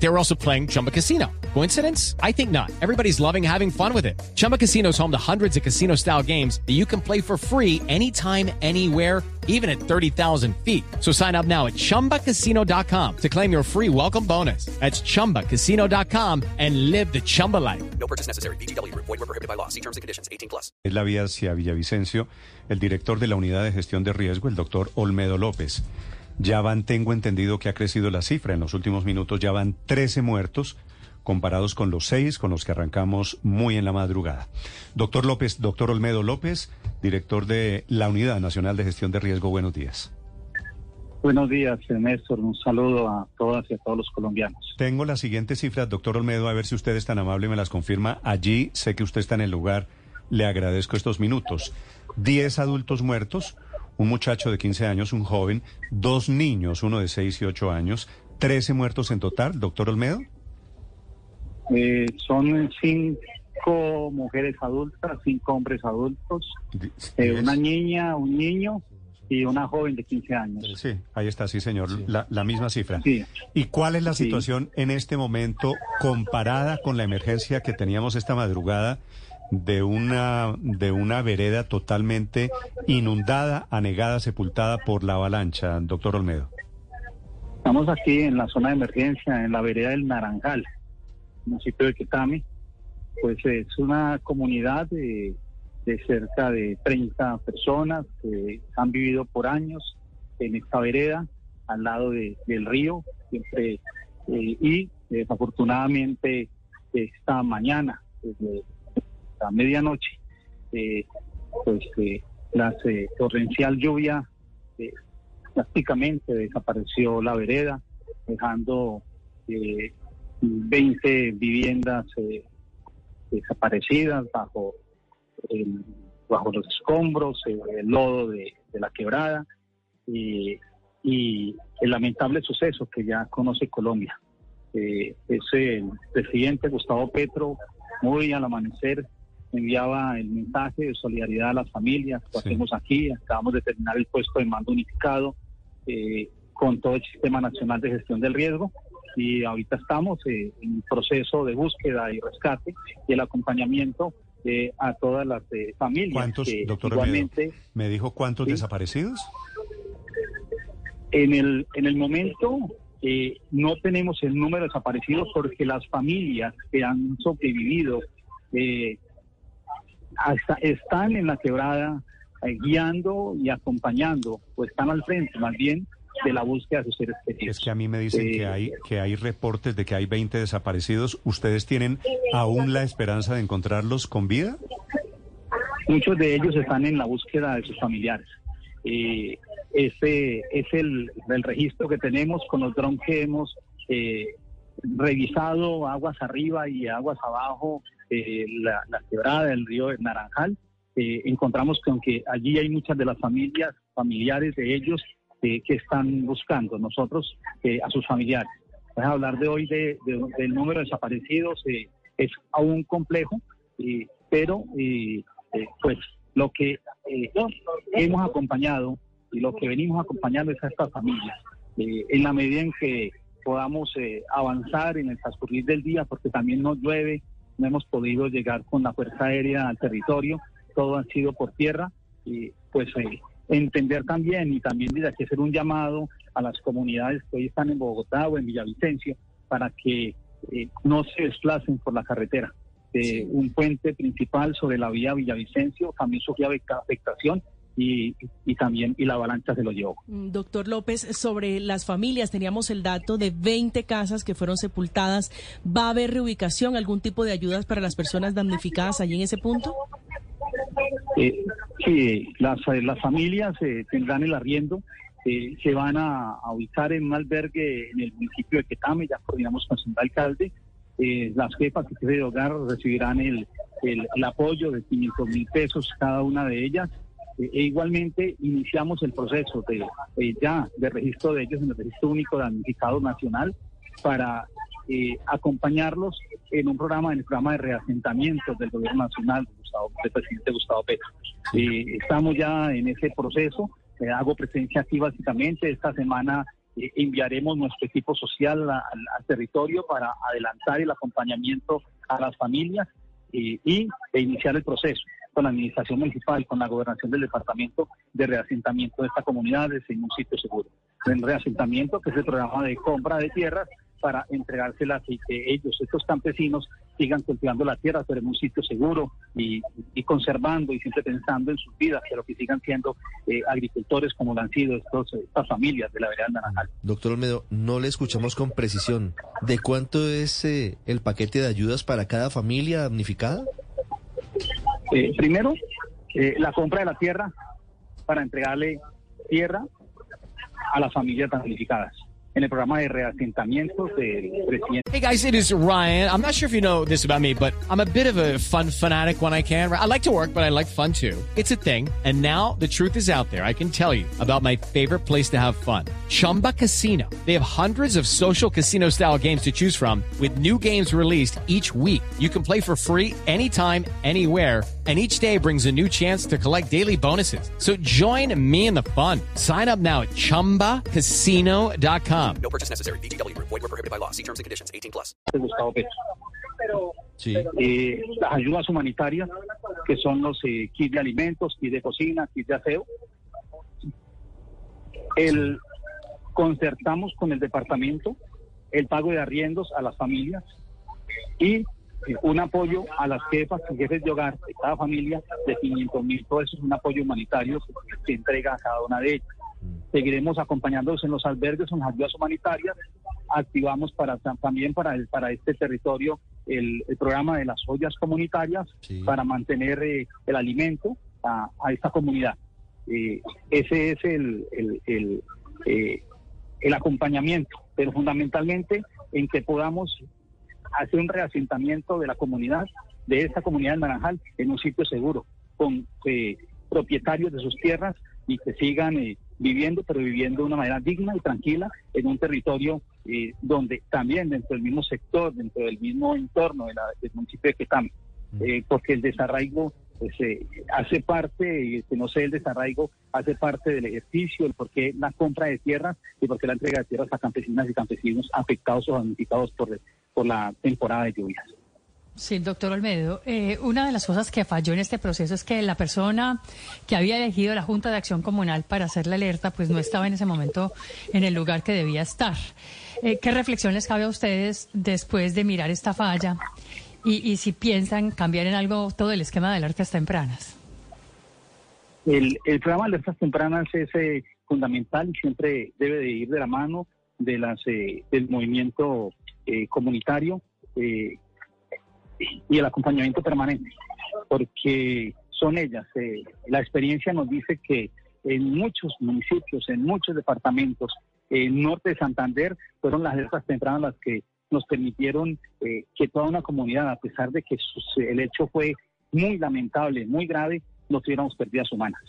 They were also playing Chumba Casino. Coincidence? I think not. Everybody's loving having fun with it. Chumba Casino is home to hundreds of casino style games that you can play for free anytime, anywhere, even at 30,000 feet. So sign up now at chumbacasino.com to claim your free welcome bonus. That's chumbacasino.com and live the Chumba life. No purchase necessary. BGW. Void were prohibited by law. See terms and conditions. 18 plus. Es la vía hacia Villavicencio, el director de la Unidad de Gestión de Riesgo, el doctor Olmedo López. Ya van, tengo entendido que ha crecido la cifra. En los últimos minutos ya van 13 muertos comparados con los seis con los que arrancamos muy en la madrugada. Doctor López, doctor Olmedo López, director de la Unidad Nacional de Gestión de Riesgo, buenos días. Buenos días, Néstor. Un saludo a todas y a todos los colombianos. Tengo las siguientes cifras, doctor Olmedo, a ver si usted es tan amable y me las confirma. Allí sé que usted está en el lugar. Le agradezco estos minutos. Diez adultos muertos, un muchacho de 15 años, un joven, dos niños, uno de 6 y 8 años, 13 muertos en total, doctor Olmedo. Eh, son cinco mujeres adultas, cinco hombres adultos, eh, una niña, un niño y una joven de 15 años. Sí, ahí está, sí, señor, La, la misma cifra. Sí. ¿Y cuál es la Sí. situación en este momento comparada con la emergencia que teníamos esta madrugada de una, de una vereda totalmente inundada, anegada, sepultada por la avalancha, doctor Olmedo? Estamos aquí en la zona de emergencia, en la vereda del Naranjal, municipio de Quetame. Pues es una comunidad de, de cerca de 30 personas que han vivido por años en esta vereda, al lado de- del río, siempre eh, y desafortunadamente esta mañana, desde la medianoche, eh, pues eh, la eh, torrencial lluvia eh, prácticamente desapareció la vereda, dejando eh, 20 viviendas eh, desaparecidas bajo bajo los escombros, eh, el lodo de, la quebrada y el lamentable suceso que ya conoce Colombia. Eh, es el presidente Gustavo Petro, muy al amanecer, enviaba el mensaje de solidaridad a las familias, lo Sí. hacemos aquí, acabamos de terminar el puesto de mando unificado eh, con todo el Sistema Nacional de Gestión del Riesgo y ahorita estamos eh, en proceso de búsqueda y rescate y el acompañamiento eh, a todas las eh, familias ¿Cuántos, que doctor igualmente ¿Me dijo cuántos Sí. desaparecidos? en el en el momento eh, no tenemos el número de desaparecidos porque las familias que han sobrevivido eh, hasta están en la quebrada eh, guiando y acompañando o están al frente más bien de la búsqueda de sus seres queridos. Es que a mí me dicen Eh, que hay, que hay reportes de que hay 20 desaparecidos. ¿Ustedes tienen aún la esperanza de encontrarlos con vida? Muchos de ellos están en la búsqueda de sus familiares. Eh, ese es el, el registro que tenemos con los drones que hemos eh, revisado aguas arriba y aguas abajo, eh, la, la quebrada del río Naranjal. Eh, encontramos que aunque allí hay muchas de las familias, familiares de ellos eh, que están buscando nosotros eh, a sus familiares. Pues hablar de hoy de, de- del número de desaparecidos eh, es aún complejo, eh, pero pues lo que hemos acompañado y lo que venimos acompañando es a estas familias. En la medida en que podamos eh, avanzar en el transcurrir del día, porque también no llueve, no hemos podido llegar con la Fuerza Aérea al territorio, todo ha sido por tierra, y pues eh, entender también y también desde aquí hacer un llamado a las comunidades que hoy están en Bogotá o en Villavicencio para que eh, no se desplacen por la carretera. Eh, Un puente principal sobre la vía Villavicencio también sufrió afectación y, y también y la avalancha se lo llevó. Mm, Doctor López, sobre las familias, teníamos el dato de 20 casas que fueron sepultadas. ¿Va a haber reubicación, algún tipo de ayudas para las personas damnificadas allí en ese punto? Eh, sí, las, eh, las familias eh, tendrán el arriendo, eh, se van a, a ubicar en un albergue en el municipio de Quetame, ya coordinamos con el alcalde. Eh, las jefas y jefes de hogar recibirán el, el, el apoyo de 500 mil pesos cada una de ellas. Eh, e igualmente iniciamos el proceso de eh, ya de registro de ellos en el registro único de damnificado nacional para eh, acompañarlos en un programa, en el programa de reasentamiento del gobierno nacional de Gustavo- del presidente Gustavo Petro. Eh, estamos ya en ese proceso, eh, hago presencia aquí básicamente, esta semana enviaremos nuestro equipo social a- al, al territorio para adelantar el acompañamiento a las familias y e iniciar el proceso con la administración municipal, con la gobernación del departamento de reasentamiento de esta comunidad en un sitio seguro. En reasentamiento, que es el programa de compra de tierras para entregárselas y que ellos, estos campesinos, sigan cultivando la tierra, pero en un sitio seguro y, y conservando y siempre pensando en sus vidas, pero que sigan siendo eh, agricultores como lo han sido estos, estas familias de la vereda Naranjal. Doctor Olmedo, no le escuchamos con precisión. ¿De cuánto es eh, el paquete de ayudas para cada familia damnificada? Eh, primero, eh, la compra de la tierra para entregarle tierra a las familias damnificadas. El programa de reasentamientos del presidente. Hey guys, it is Ryan. I'm not sure if you know this about me, but I'm a bit of a fun fanatic when I can. I like to work, but I like fun too. It's a thing. And now the truth is out there. I can tell you about my favorite place to have fun. Chumba Casino. They have hundreds of social casino style games to choose from with new games released each week. You can play for free anytime, anywhere. And each day brings a new chance to collect daily bonuses. So join me in the fun. Sign up now at chumbacasino.com. No purchase necessary. Group. Void were prohibited by law. See terms and conditions. 18 plus. Gustavo Petro. Sí. Eh, las ayudas humanitarias, que son los eh, kits de alimentos, kits de cocina, kits de aseo. El, concertamos con el departamento el pago de arriendos a las familias y un apoyo a las jefas y jefes de hogar de cada familia de 500 mil pesos, un apoyo humanitario que entrega a cada una de ellas. Seguiremos acompañándolos en los albergues, en las ayudas humanitarias. Activamos para también para el, para este territorio el, el programa de las ollas comunitarias Sí. para mantener eh, el alimento a, a esta comunidad. Eh, ese es el, el, el, eh, el acompañamiento, pero fundamentalmente en que podamos hacer un reasentamiento de la comunidad, de esta comunidad de Naranjal, en un sitio seguro, con eh, propietarios de sus tierras y que sigan eh, viviendo, pero viviendo de una manera digna y tranquila en un territorio eh, donde también dentro del mismo sector, dentro del mismo entorno de la- del municipio de Quetame, eh, porque el desarraigo pues, eh, hace parte, no sé, el desarraigo hace parte del ejercicio, el por qué la compra de tierras y por qué la entrega de tierras a campesinas y campesinos afectados o damnificados por, por la temporada de lluvias. Sí, doctor Olmedo. eh, una de las cosas que falló en este proceso es que la persona que había elegido la Junta de Acción Comunal para hacer la alerta, pues no estaba en ese momento en el lugar que debía estar. Eh, ¿Qué reflexión les cabe a ustedes después de mirar esta falla y, y si piensan cambiar en algo todo el esquema de alertas tempranas? El, programa de alertas tempranas es eh, fundamental y siempre debe de ir de la mano de las eh, del movimiento eh, comunitario eh, y el acompañamiento permanente, porque son ellas. eh, la experiencia nos dice que en muchos municipios, en muchos departamentos, en norte de Santander, fueron las alertas tempranas las que nos permitieron eh, que toda una comunidad, a pesar de que el hecho fue muy lamentable, muy grave, no tuviéramos pérdidas humanas.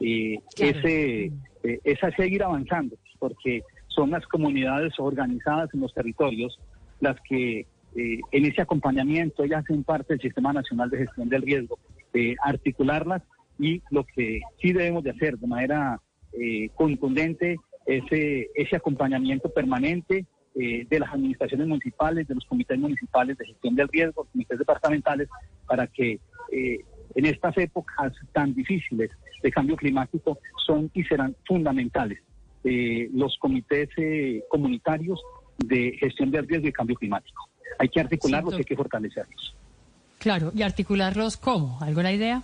Eh, Claro. ese, eh, es a seguir avanzando, porque son las comunidades organizadas en los territorios las que eh, en ese acompañamiento ellas hacen parte del Sistema Nacional de Gestión del Riesgo, eh, articularlas y lo que sí debemos de hacer de manera eh, contundente ese, ese acompañamiento permanente eh, de las administraciones municipales, de los comités municipales de gestión del riesgo, comités departamentales, para que eh, en estas épocas tan difíciles de cambio climático son y serán fundamentales eh, los comités eh, comunitarios de gestión del riesgo y cambio climático. Hay que articularlos, Sí, hay que fortalecerlos. Claro, ¿y articularlos cómo? ¿Alguna idea?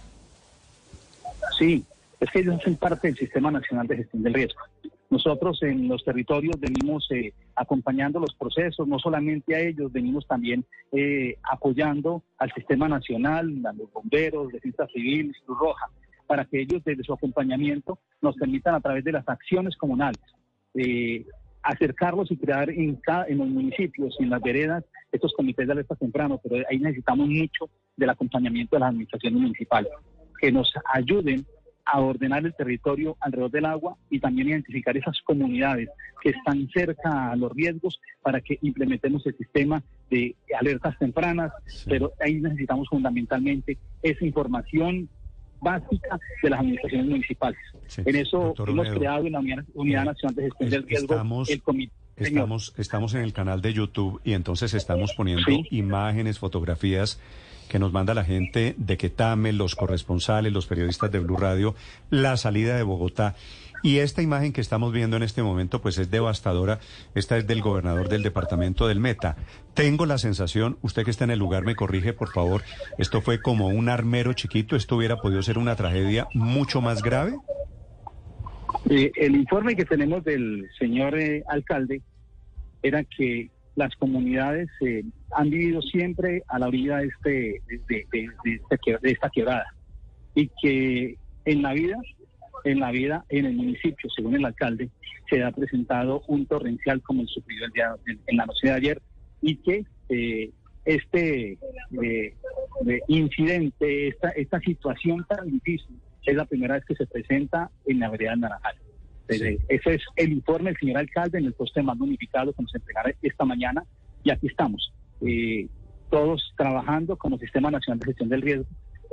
Sí, es que ellos hacen parte del Sistema Nacional de Gestión del Riesgo. Nosotros en los territorios venimos eh, acompañando los procesos, no solamente a ellos, venimos también eh, apoyando al Sistema Nacional, a los bomberos, Defensa Civil, Cruz Roja, para que ellos desde su acompañamiento nos permitan a través de las acciones comunales eh, acercarlos y crear en, cada, en los municipios y en las veredas estos comités de alerta temprano, pero ahí necesitamos mucho del acompañamiento de las administraciones municipales, que nos ayuden a ordenar el territorio alrededor del agua y también identificar esas comunidades que están cerca a los riesgos para que implementemos el sistema de alertas tempranas, pero ahí necesitamos fundamentalmente esa información básica de las administraciones municipales. Sí. En eso Doctor hemos Olmedo, creado en la Unidad, Unidad Nacional de Gestión del es- Riesgo estamos- el comité. Estamos, estamos en el canal de YouTube y entonces estamos poniendo Sí. imágenes, fotografías que nos manda la gente de Quetame, los corresponsales, los periodistas de Blue Radio, la salida de Bogotá. Y esta imagen que estamos viendo en este momento, pues es devastadora. Esta es del gobernador del departamento del Meta. Tengo la sensación, usted que está en el lugar me corrige, por favor, esto fue como un armero chiquito, esto hubiera podido ser una tragedia mucho más grave. Eh, el informe que tenemos del señor eh, alcalde era que las comunidades eh, han vivido siempre a la orilla de, este, esta, quebrada y que en la vida, en la vida, en el municipio, según el alcalde, se ha presentado un torrencial como el sufrido el día, en, la noche de ayer y que eh, este eh, incidente, esta, esta situación tan difícil, es la primera vez que se presenta en la vereda Naranjal. Eh, Ese es el informe del señor alcalde en el poste de mando unificado que nos entregará esta mañana y aquí estamos, eh, todos trabajando como Sistema Nacional de Gestión del Riesgo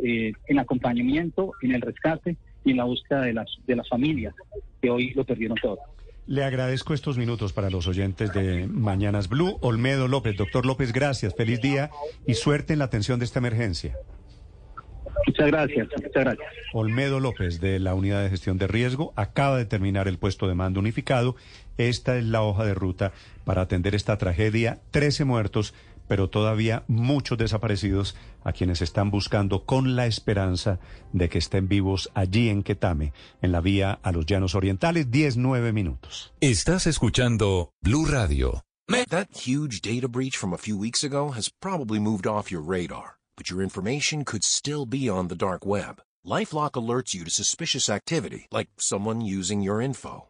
eh, en acompañamiento, en el rescate y en la búsqueda de las, de las familias que hoy lo perdieron todo. Le agradezco estos minutos para los oyentes de Mañanas Blue. Olmedo López, doctor López, gracias, feliz día y suerte en la atención de esta emergencia. Muchas gracias, muchas gracias. Olmedo López, de la Unidad de Gestión de Riesgo, acaba de terminar el puesto de mando unificado. Esta es la hoja de ruta para atender esta tragedia. Trece muertos, pero todavía muchos desaparecidos a quienes están buscando con la esperanza de que estén vivos allí en Quetame, en la vía a los Llanos Orientales, 19 minutos. Estás escuchando Blue Radio. That huge data breach from a few weeks ago has probably moved off your radar, but your information could still be on the dark web. LifeLock alerts you to suspicious activity, like someone using your info.